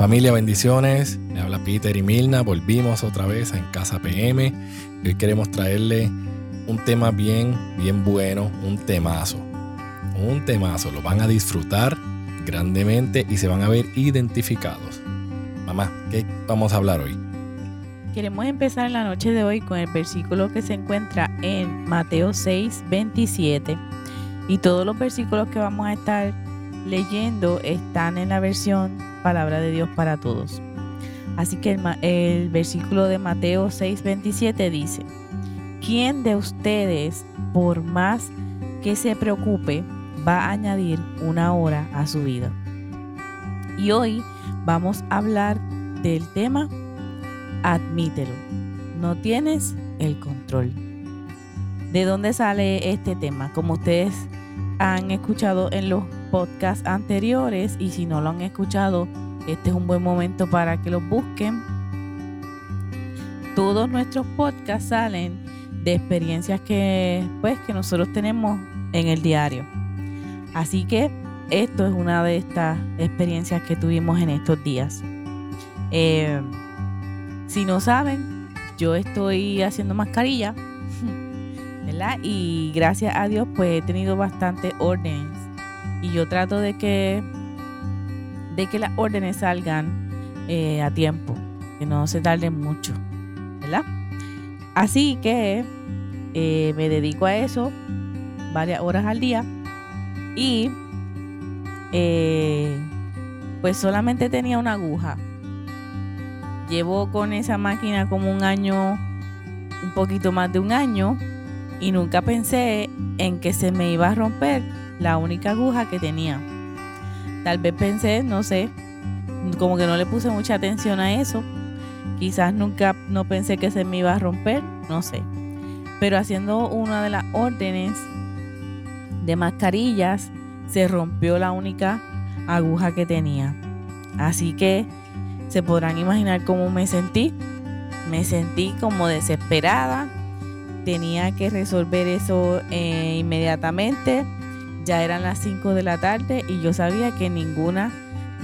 Familia, bendiciones. Me habla Peter y Milna. Volvimos otra vez en Casa PM. Hoy queremos traerle un tema bien, bien bueno, un temazo. Un temazo. Lo van a disfrutar grandemente y se van a ver identificados. Mamá, ¿qué vamos a hablar hoy? Queremos empezar la noche de hoy con el versículo que se encuentra en Mateo 6, 27. Y todos los versículos que vamos a estar leyendo están en la versión Palabra de Dios para Todos. Así que el, versículo de Mateo 6, 27 dice, ¿quién de ustedes, por más que se preocupe, va a añadir una hora a su vida? Y hoy vamos a hablar del tema admítelo. No tienes el control. ¿De dónde sale este tema? Como ustedes han escuchado en los podcasts anteriores y si no lo han escuchado, este es un buen momento para que los busquen. Todos nuestros podcasts salen de experiencias que pues que nosotros tenemos en el diario. Así que esto es una de estas experiencias que tuvimos en estos días. Eh, si no saben, yo estoy haciendo mascarilla, ¿verdad? Y gracias a Dios pues he tenido bastante órdenes. Y yo trato de que, de que las órdenes salgan eh, a tiempo, que no se tarden mucho, ¿verdad? Así que eh, me dedico a eso varias horas al día y eh, pues solamente tenía una aguja Llevo con esa máquina como un año, un poquito más de un año, y nunca pensé en que se me iba a romper la única aguja que tenía. Tal vez pensé, no sé, como que no le puse mucha atención a eso. Quizás nunca no pensé que se me iba a romper, no sé. Pero haciendo una de las órdenes de mascarillas, se rompió la única aguja que tenía. Así que se podrán imaginar cómo me sentí. Me sentí como desesperada. Tenía que resolver eso eh, inmediatamente. Ya eran las 5 de la tarde y yo sabía que ninguna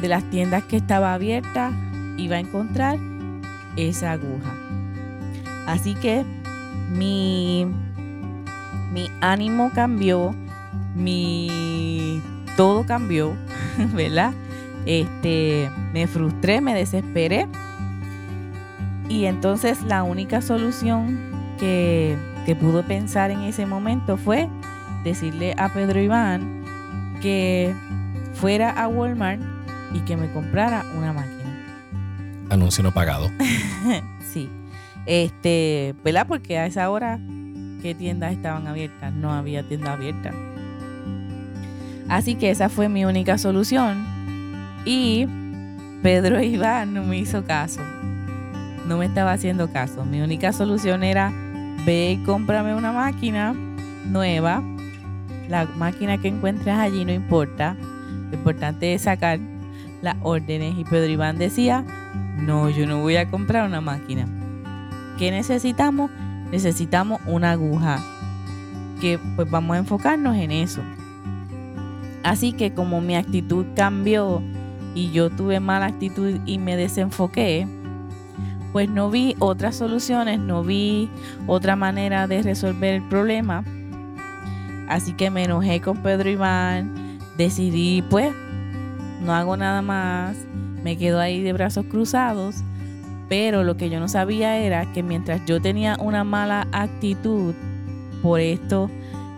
de las tiendas que estaba abierta iba a encontrar esa aguja. Así que mi, mi ánimo cambió, mi todo cambió, ¿verdad? Este, me frustré, me desesperé. Y entonces la única solución que, que pudo pensar en ese momento fue decirle a Pedro Iván que fuera a Walmart y que me comprara una máquina. Anuncio no pagado. sí. Este, ¿verdad? Porque a esa hora, ¿qué tiendas estaban abiertas? No había tienda abierta. Así que esa fue mi única solución. Y Pedro Iván no me hizo caso. No me estaba haciendo caso. Mi única solución era ve y cómprame una máquina nueva. La máquina que encuentres allí no importa. Lo importante es sacar las órdenes. Y Pedro Iván decía, no, yo no voy a comprar una máquina. ¿Qué necesitamos? Necesitamos una aguja. Que pues vamos a enfocarnos en eso. Así que como mi actitud cambió y yo tuve mala actitud y me desenfoqué, pues no vi otras soluciones, no vi otra manera de resolver el problema. Así que me enojé con Pedro Iván, decidí pues, no hago nada más, me quedo ahí de brazos cruzados, pero lo que yo no sabía era que mientras yo tenía una mala actitud por esto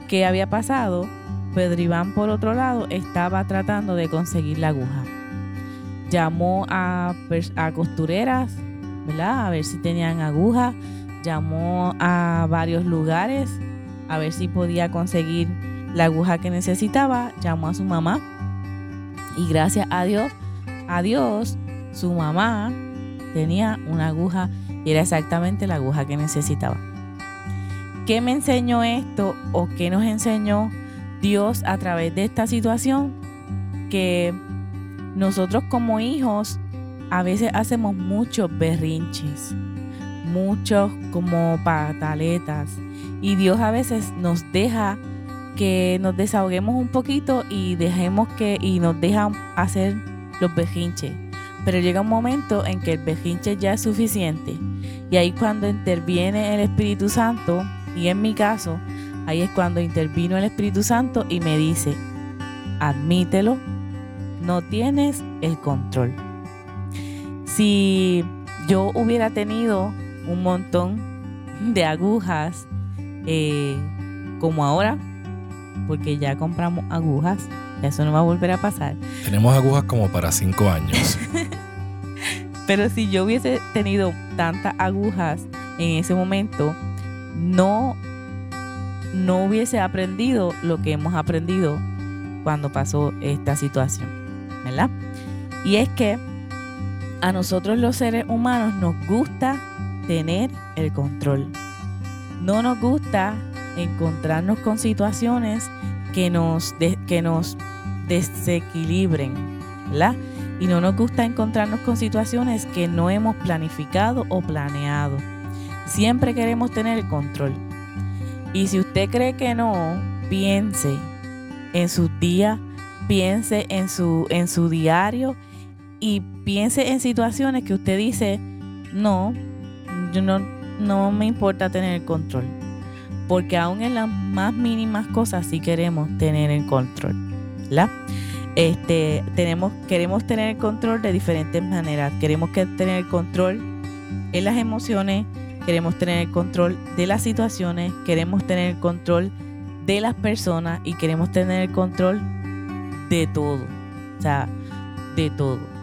que había pasado, Pedro Iván por otro lado estaba tratando de conseguir la aguja llamó a, costureras, ¿verdad? A ver si tenían agujas, llamó a varios lugares a ver si podía conseguir la aguja que necesitaba, llamó a su mamá y gracias a Dios, a Dios, su mamá tenía una aguja y era exactamente la aguja que necesitaba. ¿Qué me enseñó esto o qué nos enseñó Dios a través de esta situación? Que nosotros como hijos a veces hacemos muchos berrinches, muchos como pataletas. Y Dios a veces nos deja que nos desahoguemos un poquito y dejemos que y nos deja hacer los berrinches Pero llega un momento en que el berrinche ya es suficiente. Y ahí cuando interviene el Espíritu Santo, y en mi caso, ahí es cuando intervino el Espíritu Santo y me dice, admítelo, no tienes el control. Si yo hubiera tenido un montón de agujas eh, como ahora, porque ya compramos agujas, eso no va a volver a pasar. Tenemos agujas como para cinco años. Pero si yo hubiese tenido tantas agujas en ese momento, no, no hubiese aprendido lo que hemos aprendido cuando pasó esta situación, ¿verdad? Y es que a nosotros los seres humanos nos gusta tener el control. No nos gusta encontrarnos con situaciones que nos, que nos desequilibren, ¿verdad? Y no nos gusta encontrarnos con situaciones que no hemos planificado o planeado. Siempre queremos tener el control. Y si usted cree que no, piense en su día, piense en su, en su diario y piense en situaciones que usted dice, no, yo no, no me importa tener el control. Porque aún en las más mínimas cosas sí queremos tener el control. ¿la? Este, tenemos, queremos tener el control de diferentes maneras. Queremos que tener el control en las emociones, queremos tener el control de las situaciones, queremos tener el control de las personas y queremos tener el control de todo. O sea, de todo.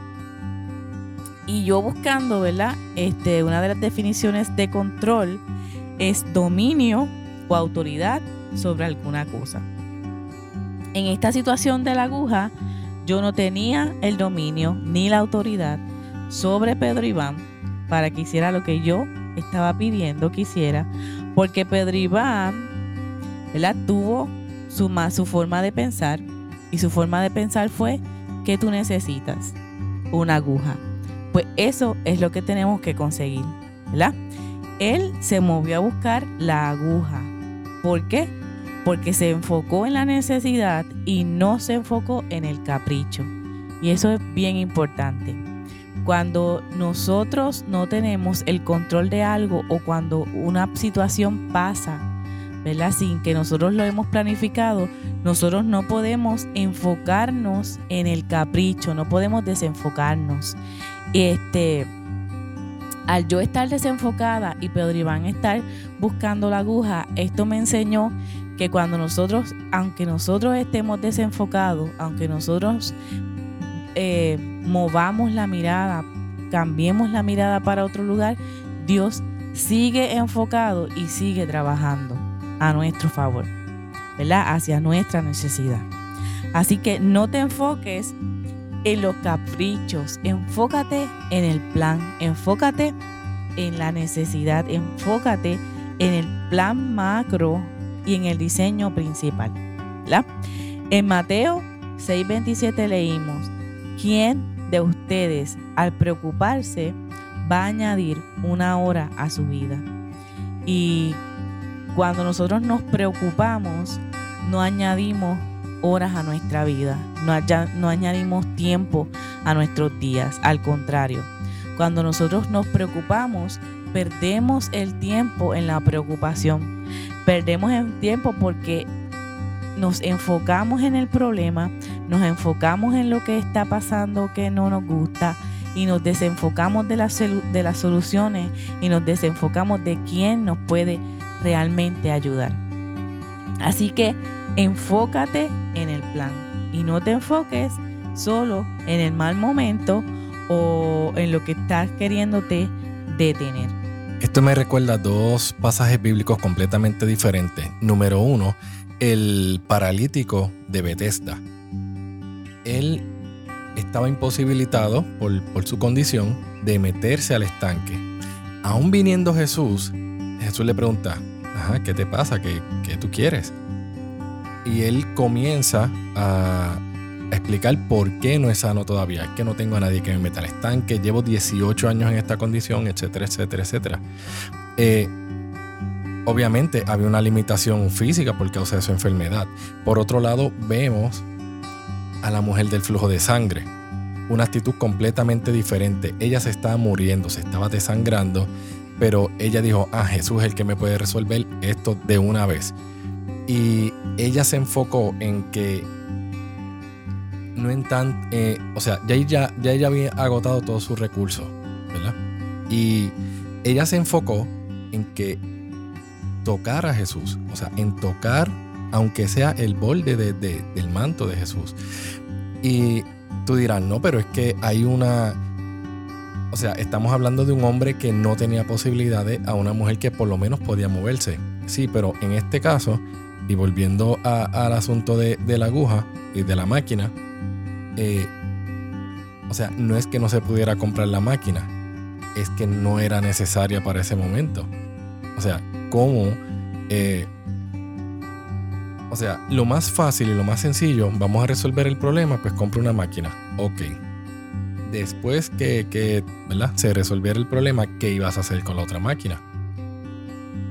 Y yo buscando, ¿verdad? Este, una de las definiciones de control es dominio o autoridad sobre alguna cosa. En esta situación de la aguja, yo no tenía el dominio ni la autoridad sobre Pedro Iván para que hiciera lo que yo estaba pidiendo que hiciera, porque Pedro Iván ¿verdad? tuvo su, su forma de pensar y su forma de pensar fue que tú necesitas una aguja. Pues eso es lo que tenemos que conseguir, ¿verdad? Él se movió a buscar la aguja. ¿Por qué? Porque se enfocó en la necesidad y no se enfocó en el capricho. Y eso es bien importante. Cuando nosotros no tenemos el control de algo o cuando una situación pasa, ¿verdad? Sin que nosotros lo hemos planificado, nosotros no podemos enfocarnos en el capricho, no podemos desenfocarnos. Este, al yo estar desenfocada y Pedro Iván estar buscando la aguja, esto me enseñó que cuando nosotros, aunque nosotros estemos desenfocados, aunque nosotros eh, movamos la mirada, cambiemos la mirada para otro lugar, Dios sigue enfocado y sigue trabajando a nuestro favor, ¿verdad? Hacia nuestra necesidad. Así que no te enfoques en los caprichos, enfócate en el plan, enfócate en la necesidad, enfócate en el plan macro y en el diseño principal. En Mateo 6:27 leímos, ¿quién de ustedes al preocuparse va a añadir una hora a su vida? Y cuando nosotros nos preocupamos, no añadimos horas a nuestra vida, no, añadimos tiempo a nuestros días, al contrario, cuando nosotros nos preocupamos, perdemos el tiempo en la preocupación, perdemos el tiempo porque nos enfocamos en el problema, nos enfocamos en lo que está pasando que no nos gusta y nos desenfocamos de, de las soluciones y nos desenfocamos de quién nos puede realmente ayudar. Así que enfócate en el plan y no te enfoques solo en el mal momento o en lo que estás queriéndote detener. Esto me recuerda dos pasajes bíblicos completamente diferentes. Número uno, el paralítico de Bethesda. Él estaba imposibilitado por, por su condición de meterse al estanque. Aún viniendo Jesús, Jesús le pregunta, Ajá, ¿qué te pasa? ¿Qué, ¿Qué tú quieres? Y él comienza a explicar por qué no es sano todavía. Es que no tengo a nadie que me meta al estanque, llevo 18 años en esta condición, etcétera, etcétera, etcétera. Eh, obviamente había una limitación física por causa de su enfermedad. Por otro lado, vemos a la mujer del flujo de sangre. una actitud completamente diferente. Ella se estaba muriendo, se estaba desangrando, pero ella dijo, ah, Jesús es el que me puede resolver esto de una vez. Y ella se enfocó en que no en tan, eh, o sea, ya ella, ya ella había agotado todos sus recursos, ¿verdad? Y ella se enfocó en que tocar a Jesús, o sea, en tocar, aunque sea el borde del manto de Jesús. Y tú dirás, no, pero es que hay una, o sea, estamos hablando de un hombre que no tenía posibilidades a una mujer que por lo menos podía moverse. Sí, pero en este caso, y volviendo al asunto de, la aguja y de la máquina, eh, o sea, no es que no se pudiera comprar la máquina, es que no era necesaria para ese momento. O sea, ¿cómo? Eh, o sea, lo más fácil y lo más sencillo, vamos a resolver el problema, pues compra una máquina. Ok. Después que, se resolviera el problema, ¿qué ibas a hacer con la otra máquina?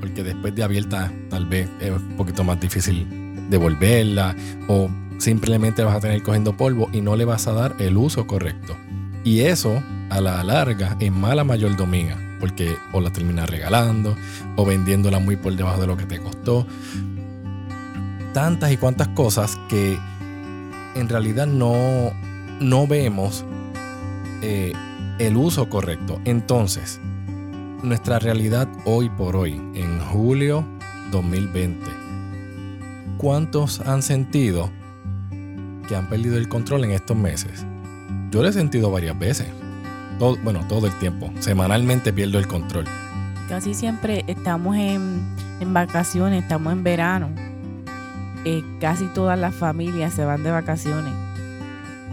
Porque después de abierta, tal vez es un poquito más difícil devolverla o simplemente vas a tener cogiendo polvo y no le vas a dar el uso correcto. Y eso, a la larga, es mala mayordomía, porque o la terminas regalando o vendiéndola muy por debajo de lo que te costó. Tantas y cuantas cosas que en realidad no, no vemos eh, el uso correcto. Entonces, nuestra realidad hoy por hoy, en julio 2020, ¿cuántos han sentido que han perdido el control en estos meses. Yo lo he sentido varias veces. Todo, bueno, todo el tiempo. Semanalmente pierdo el control. Casi siempre estamos en, vacaciones, estamos en verano. Eh, casi todas las familias se van de vacaciones.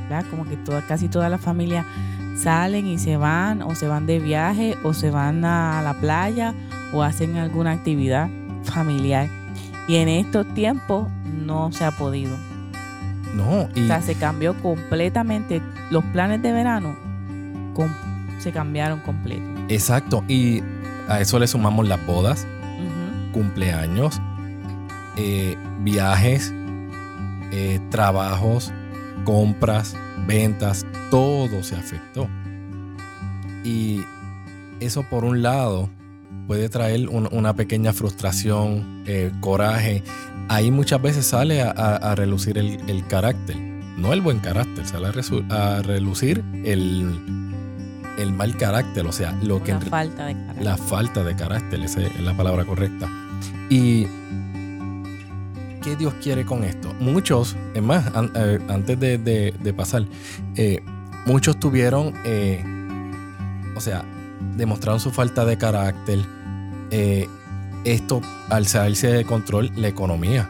¿verdad? Como que todas, casi todas las familias salen y se van, o se van de viaje, o se van a la playa, o hacen alguna actividad familiar. Y en estos tiempos no se ha podido. No, y... O sea, se cambió completamente. Los planes de verano se cambiaron completo. Exacto. Y a eso le sumamos las bodas, cumpleaños, eh, viajes, eh, trabajos, compras, ventas, todo se afectó. Y eso por un lado puede traer una pequeña frustración, eh, coraje ahí muchas veces sale a, relucir el, carácter. No el buen carácter, sale a, relucir el, el, mal carácter, o sea, lo que... La falta de carácter. La falta de carácter, esa es la palabra correcta. Y... ¿Qué Dios quiere con esto? Muchos, es más, eh, antes de, pasar, eh, muchos tuvieron, eh, o sea, demostraron su falta de carácter, esto al salirse de control la economía.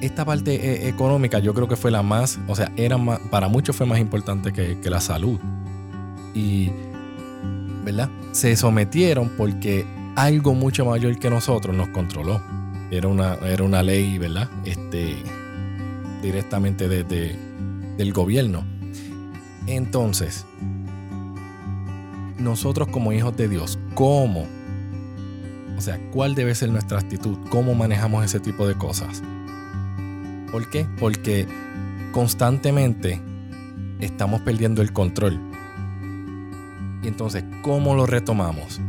Esta parte eh, económica yo creo que fue la más, o sea, era para muchos fue más importante que, la salud. Y, ¿verdad? Se sometieron porque algo mucho mayor que nosotros nos controló. Era una, era una ley, ¿verdad? Este, directamente desde del gobierno. Entonces, nosotros como hijos de Dios, ¿cómo? O sea, ¿cuál debe ser nuestra actitud? ¿Cómo manejamos ese tipo de cosas? ¿Por qué? Porque constantemente estamos perdiendo el control. Y entonces, ¿cómo lo retomamos?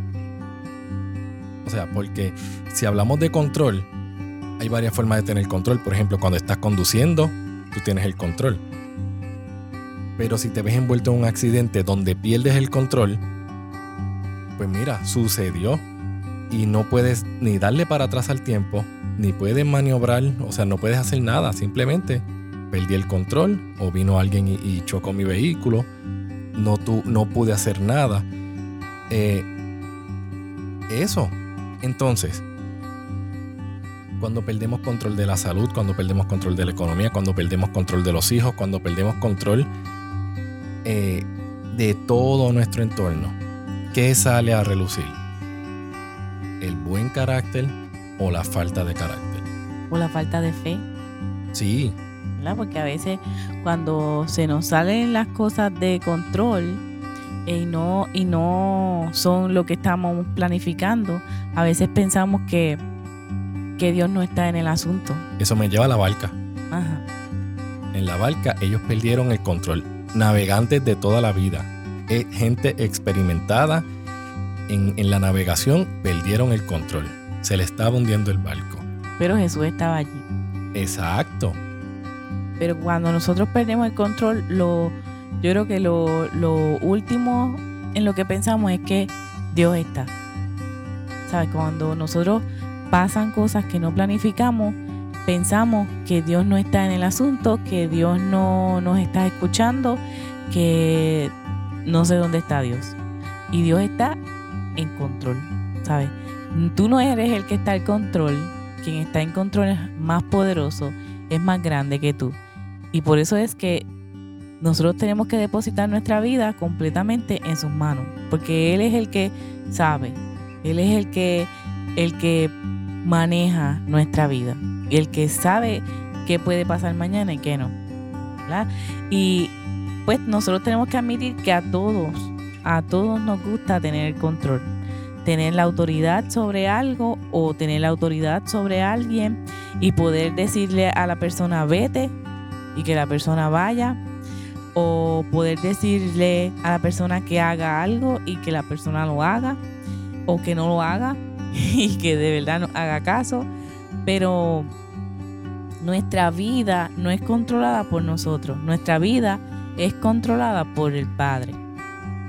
O sea, porque si hablamos de control, hay varias formas de tener control. Por ejemplo, cuando estás conduciendo, tú tienes el control. Pero si te ves envuelto en un accidente donde pierdes el control, pues mira, sucedió y no puedes ni darle para atrás al tiempo, ni puedes maniobrar, o sea, no puedes hacer nada, simplemente perdí el control o vino alguien y, chocó mi vehículo, no, no pude hacer nada. Eh, eso. Entonces, cuando perdemos control de la salud, cuando perdemos control de la economía, cuando perdemos control de los hijos, cuando perdemos control eh, de todo nuestro entorno, ¿qué sale a relucir? ¿El buen carácter o la falta de carácter? O la falta de fe. Sí. Porque a veces cuando se nos salen las cosas de control eh, y, no, y no son lo que estamos planificando, a veces pensamos que, que Dios no está en el asunto. Eso me lleva a la barca. Ajá. en la barca, ellos perdieron el control. Navegantes de toda la vida, eh, gente experimentada en, en la navegación, perdieron el control. Se le estaba hundiendo el barco. Pero Jesús estaba allí. Exacto. Pero cuando nosotros perdemos el control, lo, yo creo que lo, lo último en lo que pensamos es que Dios está. ¿Sabes? Cuando nosotros pasan cosas que no planificamos, pensamos que Dios no está en el asunto, que Dios no nos está escuchando, que no sé dónde está Dios. Y Dios está en control, ¿sabes? Tú no eres el que está en control, quien está en control es más poderoso, es más grande que tú. Y por eso es que nosotros tenemos que depositar nuestra vida completamente en sus manos, porque Él es el que sabe, Él es el que, el que maneja nuestra vida y el que sabe qué puede pasar mañana y qué no. Y pues nosotros tenemos que admitir que a todos, a todos nos gusta tener el control, tener la autoridad sobre algo o tener la autoridad sobre alguien y poder decirle a la persona vete y que la persona vaya o poder decirle a la persona que haga algo y que la persona lo haga o que no lo haga y que de verdad haga caso, pero nuestra vida no es controlada por nosotros, nuestra vida es controlada por el Padre.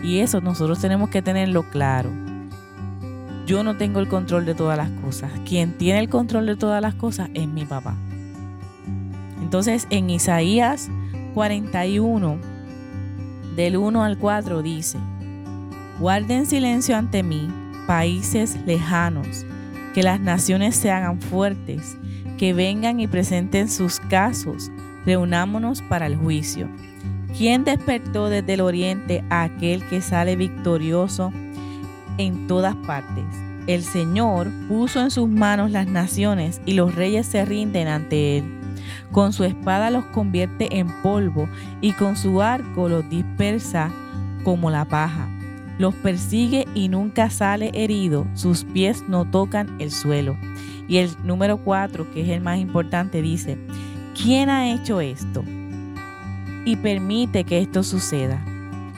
Y eso nosotros tenemos que tenerlo claro. Yo no tengo el control de todas las cosas. Quien tiene el control de todas las cosas es mi papá. Entonces en Isaías 41, del 1 al 4 dice, guarden silencio ante mí países lejanos, que las naciones se hagan fuertes, que vengan y presenten sus casos, reunámonos para el juicio. ¿Quién despertó desde el oriente a aquel que sale victorioso en todas partes? El Señor puso en sus manos las naciones y los reyes se rinden ante él. Con su espada los convierte en polvo y con su arco los dispersa como la paja los persigue y nunca sale herido, sus pies no tocan el suelo. Y el número cuatro, que es el más importante, dice, ¿quién ha hecho esto? Y permite que esto suceda.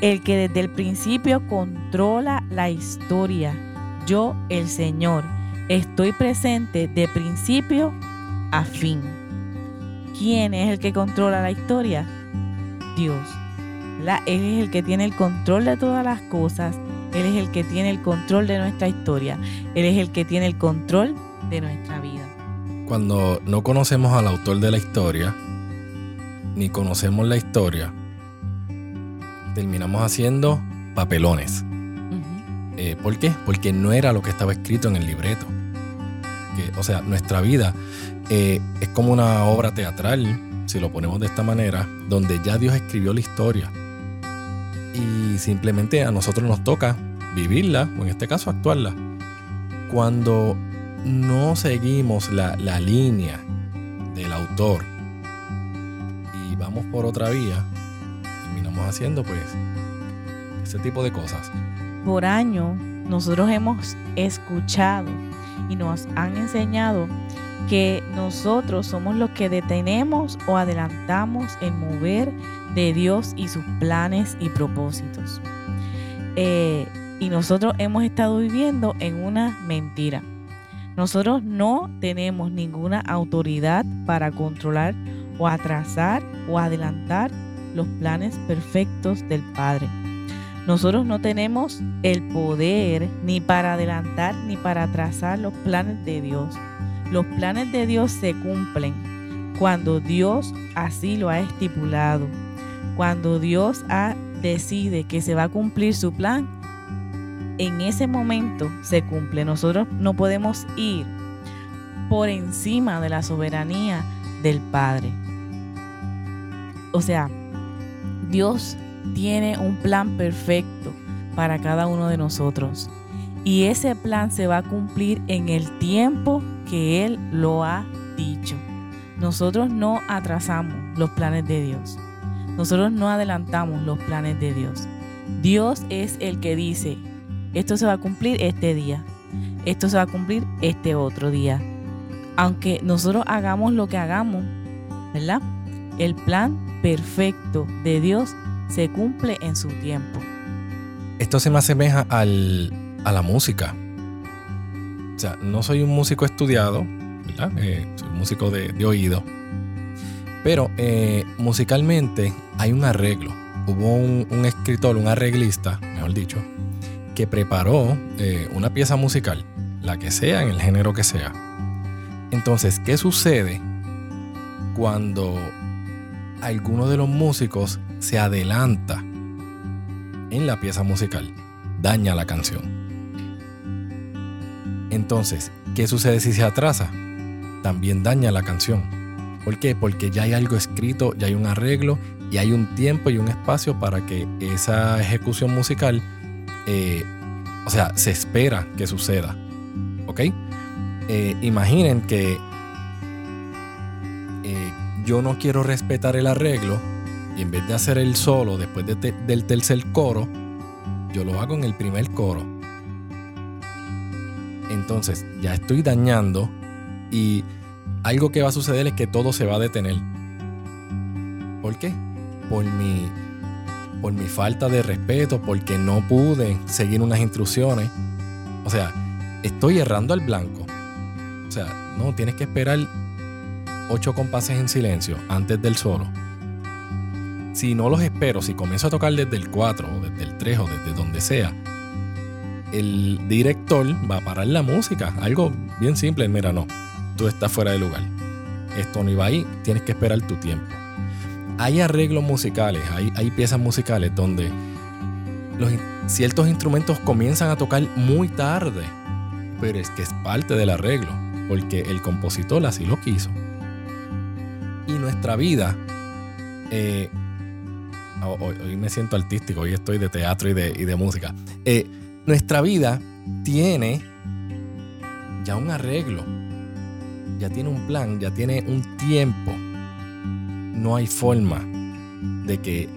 El que desde el principio controla la historia. Yo, el Señor, estoy presente de principio a fin. ¿Quién es el que controla la historia? Dios. Él es el que tiene el control de todas las cosas. Él es el que tiene el control de nuestra historia. Él es el que tiene el control de nuestra vida. Cuando no conocemos al autor de la historia, ni conocemos la historia, terminamos haciendo papelones. Eh, ¿Por qué? Porque no era lo que estaba escrito en el libreto. o sea, nuestra vida eh, es como una obra teatral, si lo ponemos de esta manera, donde ya Dios escribió la historia y simplemente a nosotros nos toca vivirla, o en este caso actuarla. Cuando no seguimos la, línea del autor y vamos por otra vía, terminamos haciendo pues ese tipo de cosas. Por año nosotros hemos escuchado y nos han enseñado que nosotros somos los que detenemos o adelantamos el mover de Dios y sus planes y propósitos. Eh, y nosotros hemos estado viviendo en una mentira. Nosotros no tenemos ninguna autoridad para controlar o atrasar o adelantar los planes perfectos del Padre. Nosotros no tenemos el poder ni para adelantar ni para atrasar los planes de Dios. Los planes de Dios se cumplen cuando Dios así lo ha estipulado. Cuando Dios ha, decide que se va a cumplir su plan, en ese momento se cumple. Nosotros no podemos ir por encima de la soberanía del Padre. O sea, Dios tiene un plan perfecto para cada uno de nosotros. Y ese plan se va a cumplir en el tiempo que Él lo ha dicho. Nosotros no atrasamos los planes de Dios. Nosotros no adelantamos los planes de Dios. Dios es el que dice, esto se va a cumplir este día, esto se va a cumplir este otro día. Aunque nosotros hagamos lo que hagamos, ¿verdad? El plan perfecto de Dios se cumple en su tiempo. Esto se me asemeja al, a la música. O sea, no soy un músico estudiado. Eh, soy músico de, oído. Pero eh, musicalmente hay un arreglo. Hubo un, escritor, un arreglista, mejor dicho, que preparó eh, una pieza musical, la que sea, en el género que sea. Entonces, ¿qué sucede cuando alguno de los músicos se adelanta en la pieza musical? Daña la canción. Entonces, ¿qué sucede si se atrasa? También daña la canción. ¿Por qué? Porque ya hay algo escrito, ya hay un arreglo y hay un tiempo y un espacio para que esa ejecución musical, eh, o sea, se espera que suceda. ¿Ok? Eh, imaginen que eh, yo no quiero respetar el arreglo y en vez de hacer el solo después del tercer coro, yo lo hago en el primer coro entonces ya estoy dañando y algo que va a suceder es que todo se va a detener. ¿Por qué? Por mi, por mi falta de respeto, porque no pude seguir unas instrucciones. O sea, estoy errando al blanco. O sea, no, tienes que esperar ocho compases en silencio antes del solo. Si no los espero, si comienzo a tocar desde el 4 o desde el 3 o desde donde sea, el director va a parar la música. Algo bien simple, mira, no, tú estás fuera de lugar. Esto no iba ahí, tienes que esperar tu tiempo. Hay arreglos musicales, hay, hay piezas musicales donde los, ciertos instrumentos comienzan a tocar muy tarde, pero es que es parte del arreglo, porque el compositor así lo quiso. Y nuestra vida, eh, hoy, me siento artístico, hoy estoy de teatro y de, y de música. Eh, nuestra vida tiene ya un arreglo, ya tiene un plan, ya tiene un tiempo. No hay forma de que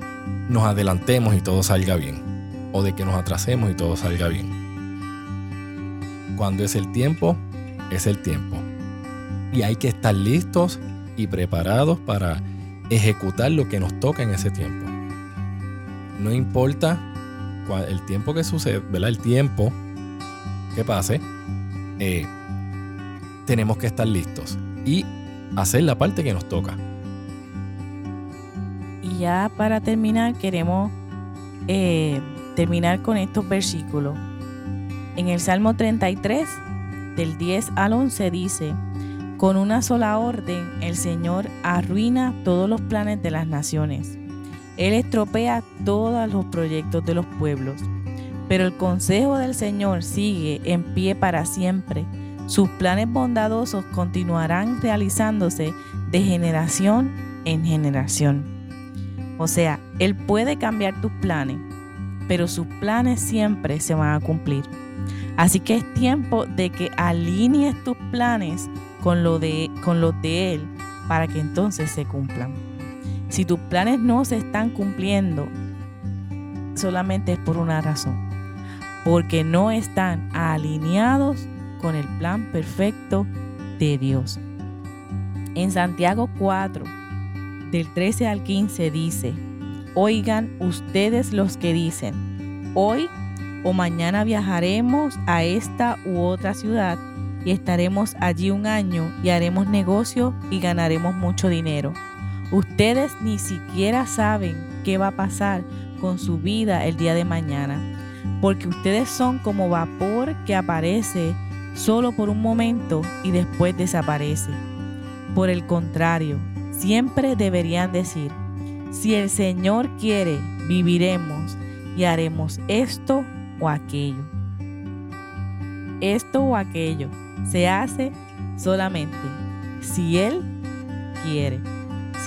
nos adelantemos y todo salga bien, o de que nos atrasemos y todo salga bien. Cuando es el tiempo, es el tiempo. Y hay que estar listos y preparados para ejecutar lo que nos toca en ese tiempo. No importa el tiempo que sucede, ¿verdad? El tiempo que pase, eh, tenemos que estar listos y hacer la parte que nos toca. Y ya para terminar, queremos eh, terminar con estos versículos. En el Salmo 33, del 10 al 11, dice, con una sola orden el Señor arruina todos los planes de las naciones él estropea todos los proyectos de los pueblos. Pero el consejo del Señor sigue en pie para siempre. Sus planes bondadosos continuarán realizándose de generación en generación. O sea, Él puede cambiar tus planes, pero sus planes siempre se van a cumplir. Así que es tiempo de que alinees tus planes con, lo de, con los de Él para que entonces se cumplan. Si tus planes no se están cumpliendo, solamente es por una razón. Porque no están alineados con el plan perfecto de Dios. En Santiago 4, del 13 al 15 dice, oigan ustedes los que dicen, hoy o mañana viajaremos a esta u otra ciudad y estaremos allí un año y haremos negocio y ganaremos mucho dinero. Ustedes ni siquiera saben qué va a pasar con su vida el día de mañana, porque ustedes son como vapor que aparece solo por un momento y después desaparece. Por el contrario, siempre deberían decir, si el Señor quiere, viviremos y haremos esto o aquello. Esto o aquello se hace solamente si Él quiere.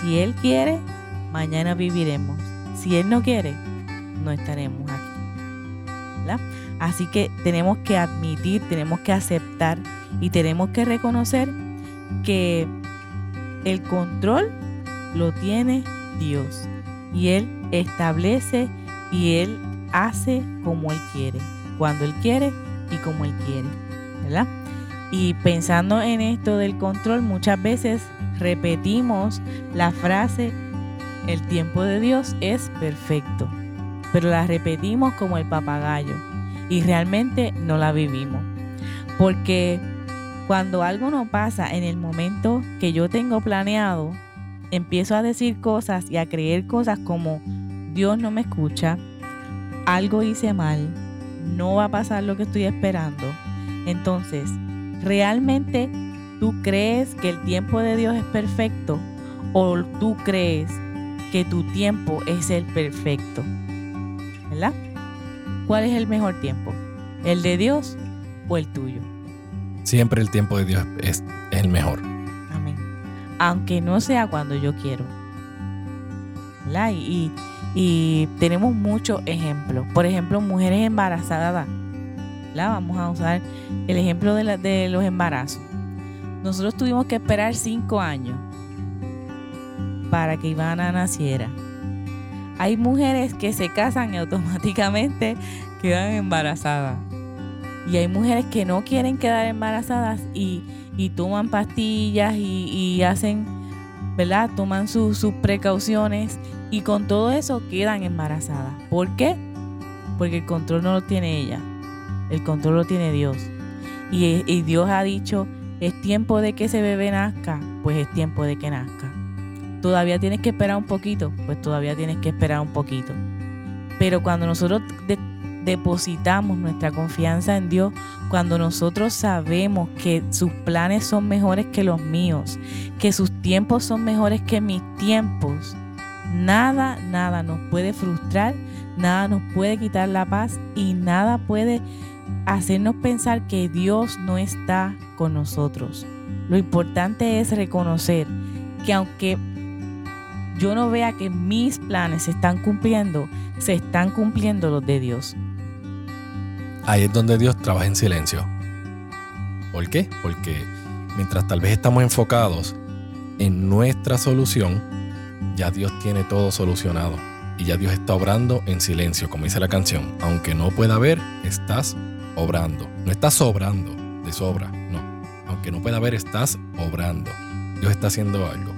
Si Él quiere, mañana viviremos. Si Él no quiere, no estaremos aquí. Así que tenemos que admitir, tenemos que aceptar y tenemos que reconocer que el control lo tiene Dios. Y Él establece y Él hace como Él quiere, cuando Él quiere y como Él quiere. ¿Verdad? Y pensando en esto del control, muchas veces repetimos la frase, el tiempo de Dios es perfecto, pero la repetimos como el papagayo y realmente no la vivimos. Porque cuando algo no pasa en el momento que yo tengo planeado, empiezo a decir cosas y a creer cosas como Dios no me escucha, algo hice mal, no va a pasar lo que estoy esperando. Entonces, ¿realmente tú crees que el tiempo de Dios es perfecto o tú crees que tu tiempo es el perfecto? ¿Verdad? ¿Cuál es el mejor tiempo? ¿El de Dios o el tuyo? Siempre el tiempo de Dios es, el mejor. Amén. Aunque no sea cuando yo quiero. ¿Verdad? Y, y tenemos muchos ejemplos. Por ejemplo, mujeres embarazadas. Vamos a usar el ejemplo de, de los embarazos. Nosotros tuvimos que esperar cinco años para que Ivana naciera. Hay mujeres que se casan y automáticamente quedan embarazadas. Y hay mujeres que no quieren quedar embarazadas y, toman pastillas y, hacen, ¿verdad? Toman sus precauciones y con todo eso quedan embarazadas. ¿Por qué? Porque el control no lo tiene ella, el control lo tiene Dios. Y, y Dios ha dicho, es tiempo de que ese bebé nazca, pues es tiempo de que nazca. Todavía tienes que esperar un poquito, pues todavía tienes que esperar un poquito. Pero cuando nosotros depositamos nuestra confianza en Dios, cuando nosotros sabemos que sus planes son mejores que los míos, que sus tiempos son mejores que mis tiempos, Nada, nada nos puede frustrar, nada nos puede quitar la paz y nada puede hacernos pensar que Dios no está con nosotros. Lo importante es reconocer que aunque yo no vea que mis planes se están cumpliendo, se están cumpliendo los de Dios. Ahí es donde Dios trabaja en silencio. ¿Por qué? Porque mientras tal vez estamos enfocados en nuestra solución, ya Dios tiene todo solucionado y ya Dios está obrando en silencio, como dice la canción. Aunque no pueda ver, estás obrando. No estás sobrando de sobra, no. Aunque no pueda ver, estás obrando. Dios está haciendo algo.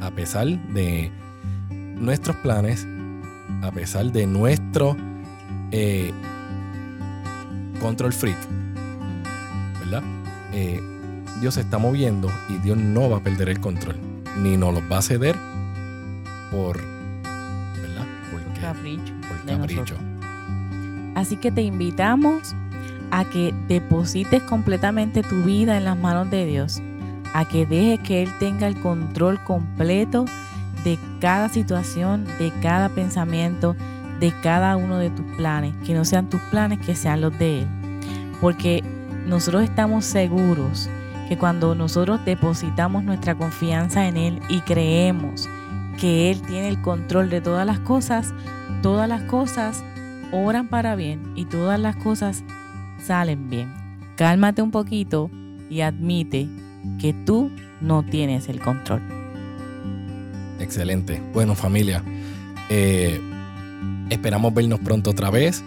A pesar de nuestros planes, a pesar de nuestro eh, control freak, ¿verdad? Eh, Dios se está moviendo y Dios no va a perder el control ni nos los va a ceder por, ¿verdad? Porque, capricho. Por capricho. Así que te invitamos a que deposites completamente tu vida en las manos de Dios, a que dejes que Él tenga el control completo de cada situación, de cada pensamiento, de cada uno de tus planes, que no sean tus planes, que sean los de Él. Porque nosotros estamos seguros que cuando nosotros depositamos nuestra confianza en Él y creemos que Él tiene el control de todas las cosas, todas las cosas obran para bien y todas las cosas salen bien. Cálmate un poquito y admite que tú no tienes el control. Excelente. Bueno familia, eh, esperamos vernos pronto otra vez.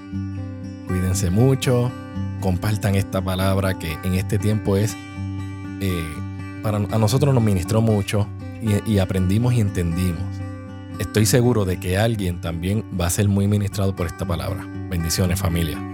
Cuídense mucho, compartan esta palabra que en este tiempo es eh, para, a nosotros nos ministró mucho y, aprendimos y entendimos. Estoy seguro de que alguien también va a ser muy ministrado por esta palabra. Bendiciones familia.